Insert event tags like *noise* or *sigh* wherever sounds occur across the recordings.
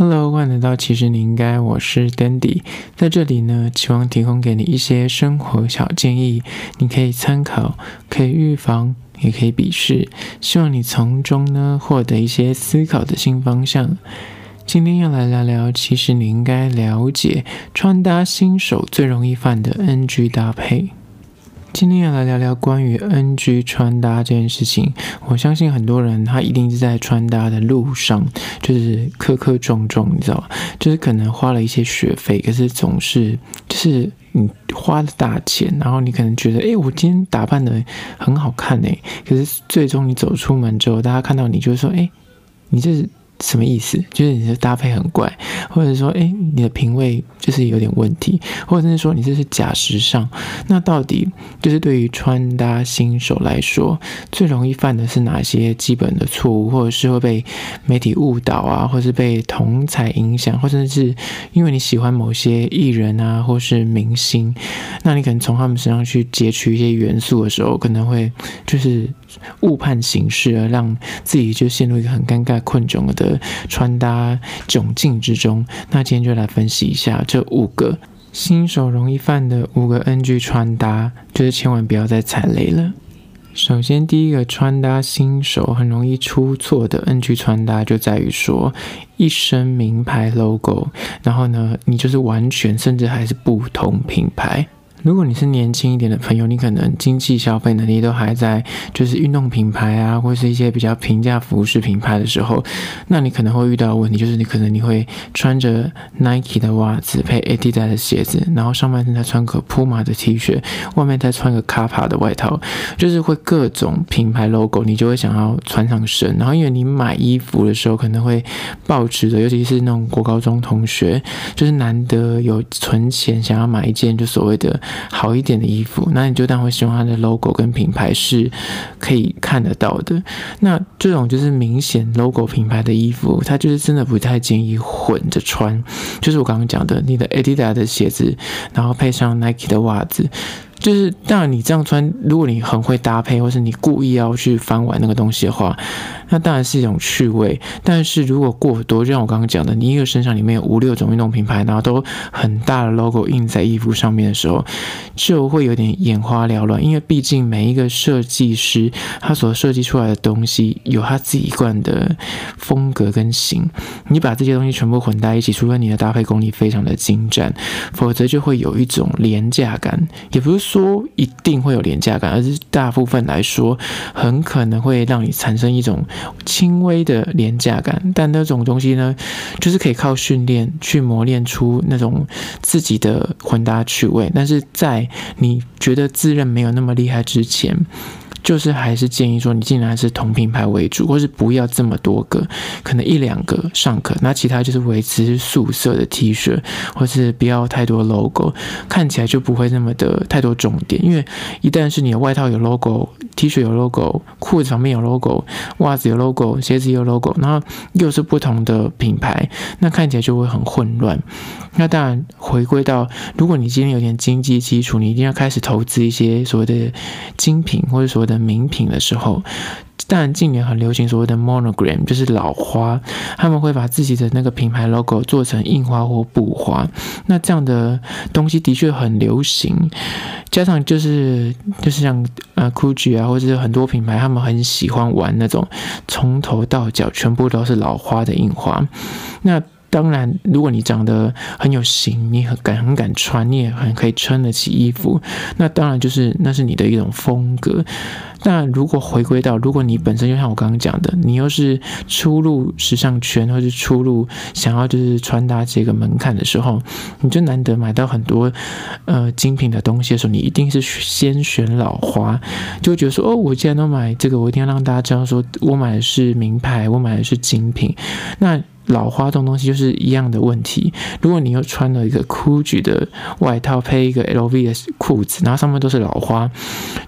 Hello，欢迎来到其实你应该，我是 Dandy，在这里呢，期望提供给你一些生活小建议，你可以参考，可以预防，也可以鄙视，希望你从中呢获得一些思考的新方向。今天要来聊聊，其实你应该了解穿搭新手最容易犯的 NG 搭配。今天要来聊聊关于 NG 穿搭这件事情。我相信很多人他一定是在穿搭的路上，就是磕磕撞撞，你知道吗？就是可能花了一些学费，可是总是就是你花了大钱，然后你可能觉得，哎，我今天打扮的很好看哎，可是最终你走出门之后，大家看到你就会说，哎，你这是。什么意思？就是你的搭配很怪，或者说，诶，你的品味就是有点问题，或者是说你这是假时尚。那到底就是对于穿搭新手来说，最容易犯的是哪些基本的错误，或者是会被媒体误导啊，或是被同才影响，或者是因为你喜欢某些艺人啊，或是明星，那你可能从他们身上去截取一些元素的时候，可能会就是误判形势，而让自己就陷入一个很尴尬困窘的。穿搭窘境之中，那今天就来分析一下这五个新手容易犯的五个 NG 穿搭，就是千万不要再踩雷了。首先，第一个穿搭新手很容易出错的 NG 穿搭，就在于说一身名牌 logo，然后呢，你就是完全甚至还是不同品牌。如果你是年轻一点的朋友，你可能经济消费能力都还在，就是运动品牌啊，或是一些比较平价服饰品牌的时候，那你可能会遇到的问题，就是你可能你会穿着 Nike 的袜子配 Adidas 的鞋子，然后上半身再穿个 Puma 的 T 恤，外面再穿个 Kappa 的外套，就是会各种品牌 logo，你就会想要穿上身。然后因为你买衣服的时候可能会抱持着，尤其是那种国高中同学，就是难得有存钱想要买一件就所谓的。好一点的衣服，那你就当然会希望它的 logo 跟品牌是可以看得到的。那这种就是明显 logo 品牌的衣服，它就是真的不太建议混着穿。就是我刚刚讲的，你的 Adidas 的鞋子，然后配上 Nike 的袜子。就是，当然你这样穿，如果你很会搭配，或是你故意要去翻玩那个东西的话，那当然是一种趣味。但是如果过多，就像我刚刚讲的，你一个身上里面有五六种运动品牌，然后都很大的 logo 印在衣服上面的时候，就会有点眼花缭乱。因为毕竟每一个设计师他所设计出来的东西有他自己一贯的风格跟型，你把这些东西全部混在一起，除非你的搭配功力非常的精湛，否则就会有一种廉价感，也不是。说一定会有廉价感，而是大部分来说，很可能会让你产生一种轻微的廉价感。但那种东西呢，就是可以靠训练去磨练出那种自己的混搭趣味。但是在你觉得自认没有那么厉害之前，就是还是建议说，你尽量还是同品牌为主，或是不要这么多个，可能一两个尚可。那其他就是维持素色的 T 恤，或是不要太多 logo，看起来就不会那么的太多重点。因为一旦是你的外套有 logo，T 恤有 logo，裤子旁边有 logo，袜子有 logo，鞋子有 logo，然后又是不同的品牌，那看起来就会很混乱。那当然回归到，如果你今天有点经济基础，你一定要开始投资一些所谓的精品或者所谓的名品的时候，当然近年很流行所谓的 monogram，就是老花，他们会把自己的那个品牌 logo 做成印花或布花，那这样的东西的确很流行，加上就是就是像呃 Gucci 啊，或者是很多品牌，他们很喜欢玩那种从头到脚全部都是老花的印花，那。当然，如果你长得很有型，你很敢很敢穿，你也很可以撑得起衣服，那当然就是那是你的一种风格。那如果回归到，如果你本身就像我刚刚讲的，你又是初入时尚圈，或是初入想要就是穿搭这个门槛的时候，你就难得买到很多呃精品的东西的时候，你一定是先选老花，就觉得说哦，我既然都买这个，我一定要让大家知道说我买的是名牌，我买的是精品。那老花这种东西就是一样的问题。如果你又穿了一个 Gucci 的外套，配一个 LV 的裤子，然后上面都是老花，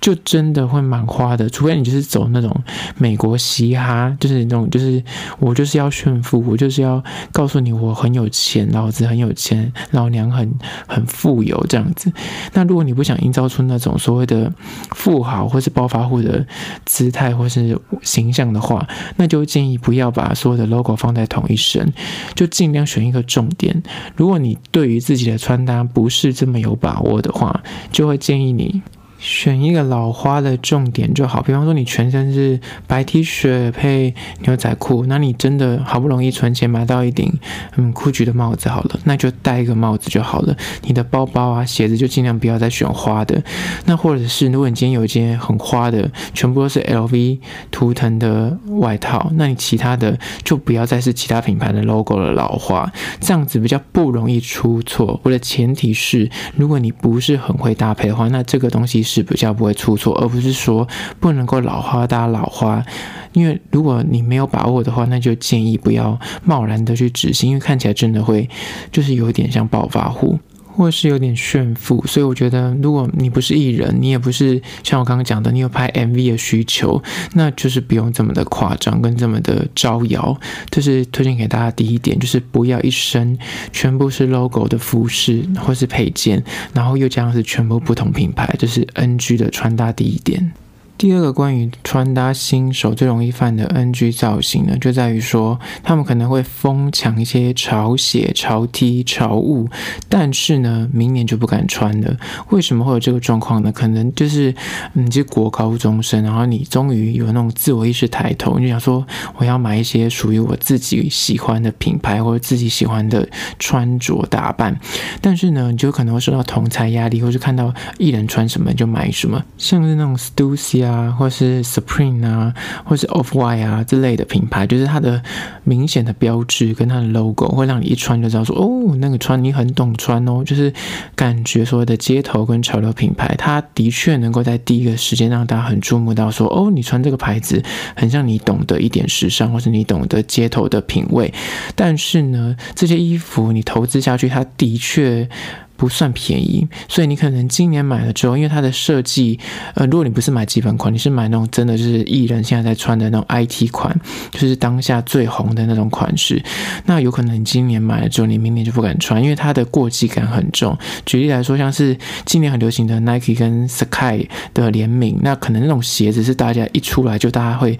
就真的会蛮花的。除非你就是走那种美国嘻哈，就是那种就是我就是要炫富，我就是要告诉你我很有钱，老子很有钱，老娘很很富有这样子。那如果你不想营造出那种所谓的富豪或是暴发户的姿态或是形象的话，那就建议不要把所有的 logo 放在同一。就尽量选一个重点。如果你对于自己的穿搭不是这么有把握的话，就会建议你。选一个老花的重点就好，比方说你全身是白 T 恤配牛仔裤，那你真的好不容易存钱买到一顶嗯 Gucci 的帽子好了，那就戴一个帽子就好了。你的包包啊鞋子就尽量不要再选花的，那或者是如果你今天有一件很花的，全部都是 LV 图腾的外套，那你其他的就不要再是其他品牌的 logo 的老花，这样子比较不容易出错。我的前提是，如果你不是很会搭配的话，那这个东西。是比较不会出错，而不是说不能够老花搭老花。因为如果你没有把握的话，那就建议不要贸然的去执行，因为看起来真的会就是有点像暴发户。或是有点炫富，所以我觉得，如果你不是艺人，你也不是像我刚刚讲的，你有拍 MV 的需求，那就是不用这么的夸张跟这么的招摇。这是推荐给大家第一点，就是不要一身全部是 logo 的服饰或是配件，然后又加上是全部不同品牌，这是 NG 的穿搭第一点。第二个关于穿搭新手最容易犯的 NG 造型呢，就在于说他们可能会疯抢一些潮鞋、潮 T、潮物，但是呢，明年就不敢穿了。为什么会有这个状况呢？可能就是你是国高中生，然后你终于有那种自我意识抬头，你就想说我要买一些属于我自己喜欢的品牌或者自己喜欢的穿着打扮，但是呢，你就可能会受到同侪压力，或是看到艺人穿什么就买什么，像是那种 Stussy 啊。啊，或是 Supreme 啊，或是 Off White 啊之类的品牌，就是它的明显的标志跟它的 logo，会让你一穿就知道说，哦，那个穿你很懂穿哦，就是感觉所谓的街头跟潮流品牌，它的确能够在第一个时间让大家很注目到说，哦，你穿这个牌子很像你懂得一点时尚，或是你懂得街头的品味。但是呢，这些衣服你投资下去，它的确。不算便宜，所以你可能今年买了之后，因为它的设计，呃，如果你不是买基本款，你是买那种真的就是艺人现在在穿的那种 IT 款，就是当下最红的那种款式，那有可能你今年买了之后，你明年就不敢穿，因为它的过季感很重。举例来说，像是今年很流行的 Nike 跟 Sky 的联名，那可能那种鞋子是大家一出来就大家会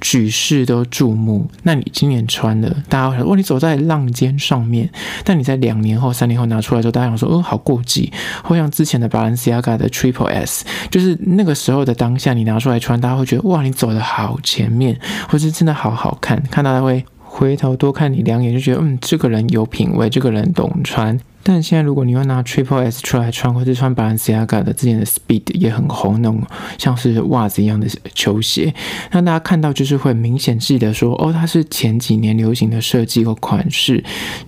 举世都注目，那你今年穿的，大家会说，哇，你走在浪尖上面，但你在两年后、三年后拿出来之后，大家想说，都好过季，或像之前的 Balenciaga 的 Triple S，就是那个时候的当下，你拿出来穿，大家会觉得哇，你走得好前面，或是真的好好看，看到他会回头多看你两眼，就觉得嗯，这个人有品味，这个人懂穿。但现在如果你要拿 Triple S 出来穿，或是穿 Balenciaga 的之前的 Speed 也很红，那种像是袜子一样的球鞋，让大家看到就是会明显记得说，哦，它是前几年流行的设计和款式，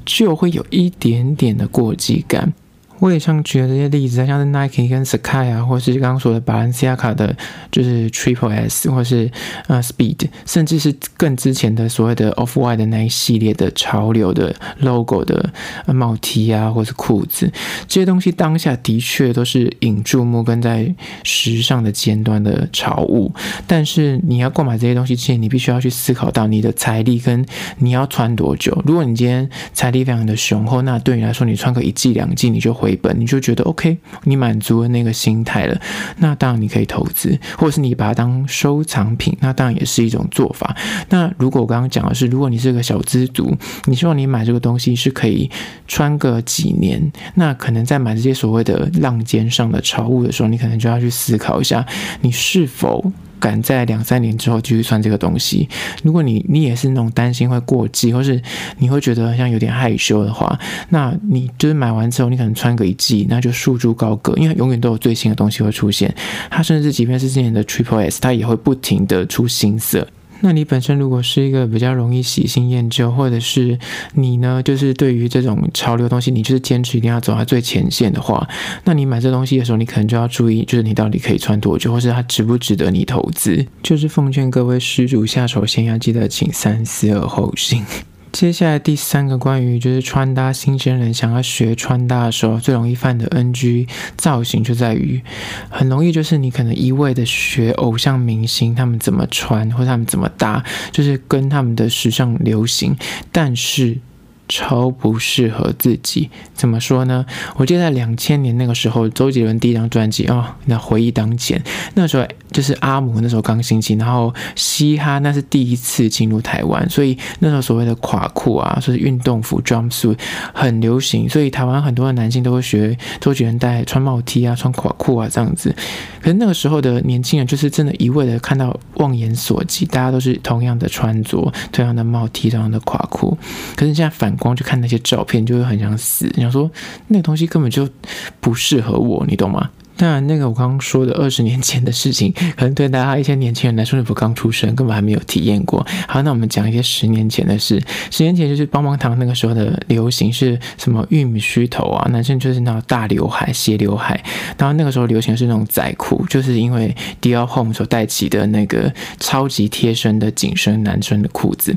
就会有一点点的过季感。我也像举了这些例子，像 Nike 跟 Sky 啊，或是刚刚说的 Balenciaga 的，就是 Triple S，或是呃 Speed，甚至是更之前的所谓的 Off White 的那一系列的潮流的 logo 的帽 T 啊，或是裤子，这些东西当下的确都是引注目跟在时尚的尖端的潮物。但是你要购买这些东西之前，你必须要去思考到你的财力跟你要穿多久。如果你今天财力非常的雄厚，那对你来说，你穿个一季两季你就回。回本，你就觉得 OK，你满足了那个心态了，那当然你可以投资，或者是你把它当收藏品，那当然也是一种做法。那如果我刚刚讲的是，如果你是个小资族，你希望你买这个东西是可以穿个几年，那可能在买这些所谓的浪尖上的潮物的时候，你可能就要去思考一下，你是否。敢在两三年之后继续穿这个东西。如果你你也是那种担心会过季，或是你会觉得像有点害羞的话，那你就是买完之后，你可能穿个一季，那就束之高阁，因为永远都有最新的东西会出现。它甚至即便是今年的 Triple S，它也会不停的出新色。那你本身如果是一个比较容易喜新厌旧，或者是你呢，就是对于这种潮流东西，你就是坚持一定要走在最前线的话，那你买这东西的时候，你可能就要注意，就是你到底可以穿多久，或是它值不值得你投资。就是奉劝各位施主下手先要记得请三思而后行。接下来第三个关于就是穿搭新鲜人想要学穿搭的时候最容易犯的 NG 造型，就在于很容易就是你可能一味的学偶像明星他们怎么穿或他们怎么搭，就是跟他们的时尚流行，但是。超不适合自己，怎么说呢？我记得在两千年那个时候，周杰伦第一张专辑啊，那回忆当前，那时候就是阿姆那时候刚兴起，然后嘻哈那是第一次进入台湾，所以那时候所谓的垮裤啊，所以运动服 jumpsuit 很流行，所以台湾很多的男性都会学周杰伦戴穿帽 T 啊，穿垮裤啊这样子。可是那个时候的年轻人就是真的一味的看到望眼所及，大家都是同样的穿着，同样的帽 T，同样的垮裤。可是现在反光去看那些照片，就会很想死，想说那个东西根本就不适合我，你懂吗？当然，那个我刚刚说的二十 *laughs* 年前的事情，可能对大家一些年轻人来说，你不刚出生，根本还没有体验过。好，那我们讲一些十年前的事。十年前就是棒棒糖那个时候的流行是什么？玉米须头啊，男生就是那种大刘海、斜刘海。然后那个时候流行是那种仔裤，就是因为 Dior Homme 所带起的那个超级贴身的紧身男生的裤子。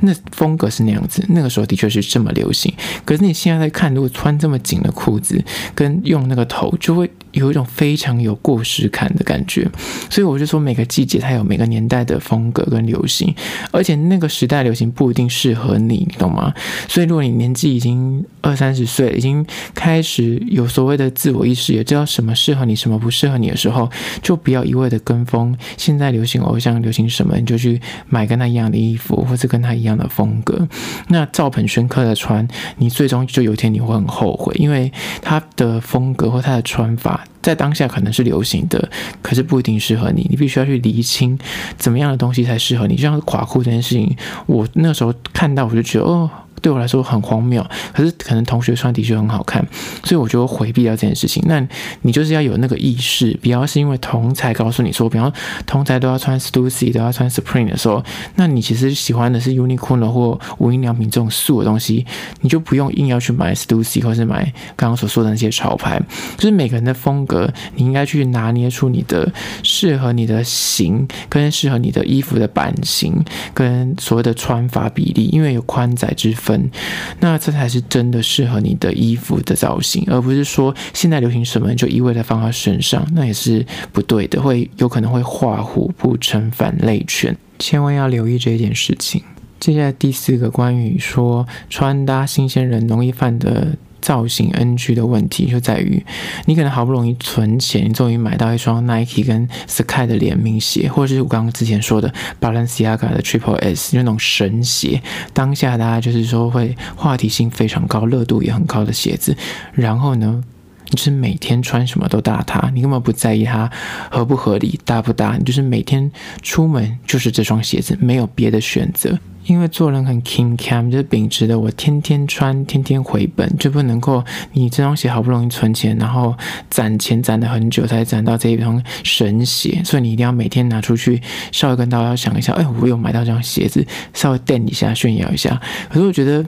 那风格是那样子，那个时候的确是这么流行。可是你现在在看，如果穿这么紧的裤子，跟用那个头，就会有一种非常有过时感的感觉。所以我就说，每个季节它有每个年代的风格跟流行，而且那个时代流行不一定适合你，你懂吗？所以如果你年纪已经二三十岁，已经开始有所谓的自我意识，也知道什么适合你，什么不适合你的时候，就不要一味的跟风。现在流行偶像流行什么，你就去买跟他一样的衣服，或者跟他一样。的风格，那照本宣科的穿，你最终就有一天你会很后悔，因为他的风格或他的穿法在当下可能是流行的，可是不一定适合你，你必须要去厘清怎么样的东西才适合你。就像垮裤这件事情，我那时候看到我就觉得哦。对我来说很荒谬，可是可能同学穿的确很好看，所以我就回避掉这件事情。那你就是要有那个意识，不要是因为同才告诉你说，比方同才都要穿 Stussy，都要穿 Supreme 的时候，那你其实喜欢的是 Uniqlo 或无印良品这种素的东西，你就不用硬要去买 Stussy 或是买刚刚所说的那些潮牌。就是每个人的风格，你应该去拿捏出你的适合你的型，跟适合你的衣服的版型，跟所谓的穿法比例，因为有宽窄之分。分那这才是真的适合你的衣服的造型，而不是说现在流行什么就一味的放到身上，那也是不对的，会有可能会画虎不成反类犬，千万要留意这一件事情。接下来第四个关于说穿搭新鲜人容易犯的。造型 NG 的问题就在于，你可能好不容易存钱，你终于买到一双 Nike 跟 Sky 的联名鞋，或者是我刚刚之前说的 Balenciaga 的 Triple S，那种神鞋。当下大家就是说会话题性非常高、热度也很高的鞋子，然后呢，你是每天穿什么都搭它，你根本不在意它合不合理、搭不搭，你就是每天出门就是这双鞋子，没有别的选择。因为做人很 king cam，就是秉持的我天天穿，天天回本，就不能够你这双鞋好不容易存钱，然后攒钱攒了很久才攒到这一双神鞋，所以你一定要每天拿出去，稍微跟大家想一下，哎，我有买到这双鞋子，稍微垫一下，炫耀一下。可是我觉得，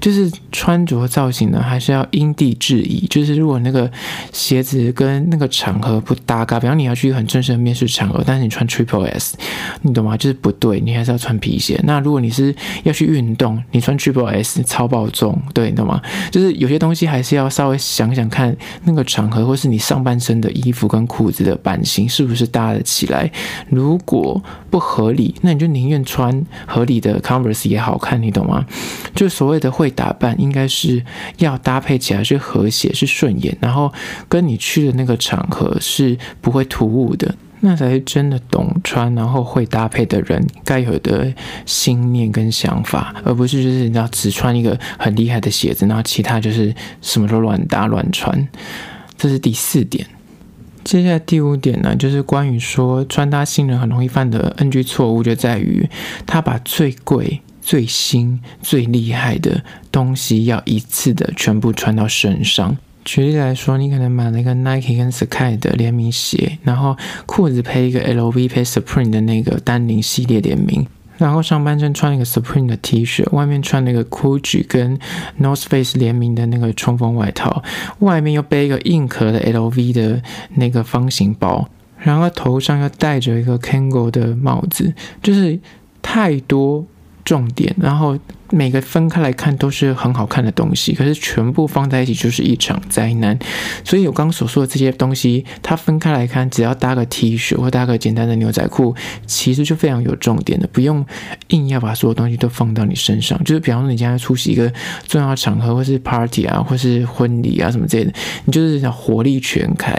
就是穿着造型呢，还是要因地制宜。就是如果那个鞋子跟那个场合不搭嘎，比方你要去很正式的面试场合，但是你穿 Triple S，你懂吗？就是不对，你还是要穿皮鞋。那如果你是要去运动，你穿 Triple S 超爆重，对，你懂吗？就是有些东西还是要稍微想想看那个场合，或是你上半身的衣服跟裤子的版型是不是搭得起来。如果不合理，那你就宁愿穿合理的 Converse 也好看，你懂吗？就所谓的会打扮，应该是要搭配起来是和谐、是顺眼，然后跟你去的那个场合是不会突兀的。那才是真的懂穿，然后会搭配的人该有的心念跟想法，而不是就是你要只穿一个很厉害的鞋子，然后其他就是什么都乱搭乱穿。这是第四点。接下来第五点呢，就是关于说穿搭新人很容易犯的 NG 错误，就在于他把最贵、最新、最厉害的东西要一次的全部穿到身上。举例来说，你可能买了一个 Nike 跟 Sky 的联名鞋，然后裤子配一个 LV 配 Supreme 的那个丹宁系列联名，然后上半身穿一个 Supreme 的 T 恤，外面穿那个 Gucci 跟 North Face 联名的那个冲锋外套，外面又背一个硬壳的 LV 的那个方形包，然后头上又戴着一个 Kangol 的帽子，就是太多重点，然后。每个分开来看都是很好看的东西，可是全部放在一起就是一场灾难。所以我刚刚所说的这些东西，它分开来看，只要搭个 T 恤或搭个简单的牛仔裤，其实就非常有重点的，不用硬要把所有东西都放到你身上。就是比方说，你将来出席一个重要场合，或是 party 啊，或是婚礼啊什么之类的，你就是想火力全开。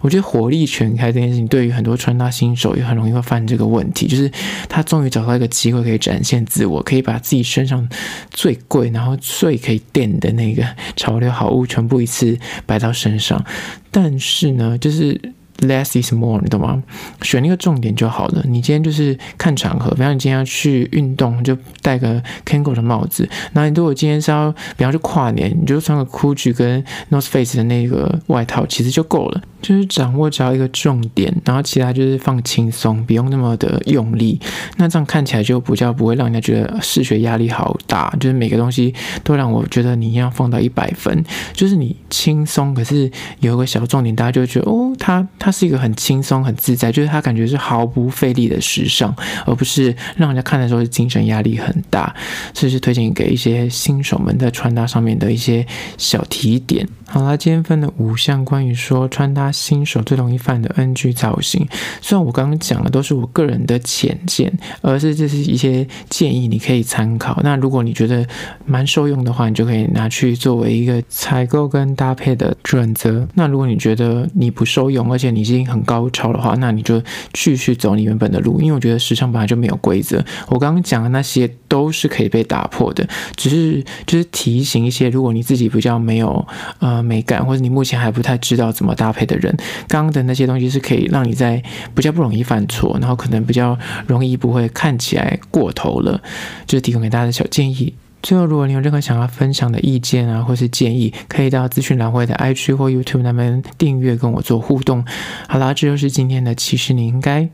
我觉得火力全开这件事情，对于很多穿搭新手也很容易会犯这个问题，就是他终于找到一个机会可以展现自我，可以把自己身上最贵，然后最可以垫的那个潮流好物全部一次摆到身上，但是呢，就是。Less is more，你懂吗？选一个重点就好了。你今天就是看场合，比方你今天要去运动，就戴个 Kangol 的帽子。那你如果今天是要，比方说跨年，你就穿个 Gucci 跟 North Face 的那个外套，其实就够了。就是掌握只要一个重点，然后其他就是放轻松，不用那么的用力。那这样看起来就比较不会让人家觉得视觉压力好大。就是每个东西都让我觉得你要放到一百分。就是你轻松，可是有一个小重点，大家就觉得哦，他。它是一个很轻松、很自在，就是它感觉是毫不费力的时尚，而不是让人家看的时候精神压力很大。这是推荐给一些新手们在穿搭上面的一些小提点。好啦，今天分了五项关于说穿搭新手最容易犯的 NG 造型。虽然我刚刚讲的都是我个人的浅见，而是这是一些建议，你可以参考。那如果你觉得蛮受用的话，你就可以拿去作为一个采购跟搭配的准则。那如果你觉得你不受用，而且你已经很高超的话，那你就继续走你原本的路。因为我觉得时尚本来就没有规则，我刚刚讲的那些都是可以被打破的，只是就是提醒一些，如果你自己比较没有呃。美感，或者你目前还不太知道怎么搭配的人，刚刚的那些东西是可以让你在比较不容易犯错，然后可能比较容易不会看起来过头了，就是提供给大家的小建议。最后，如果你有任何想要分享的意见啊，或是建议，可以到资讯栏位的 IG 或 YouTube 那边订阅跟我做互动。好啦，这就是今天的，其实你应该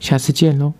下次见喽。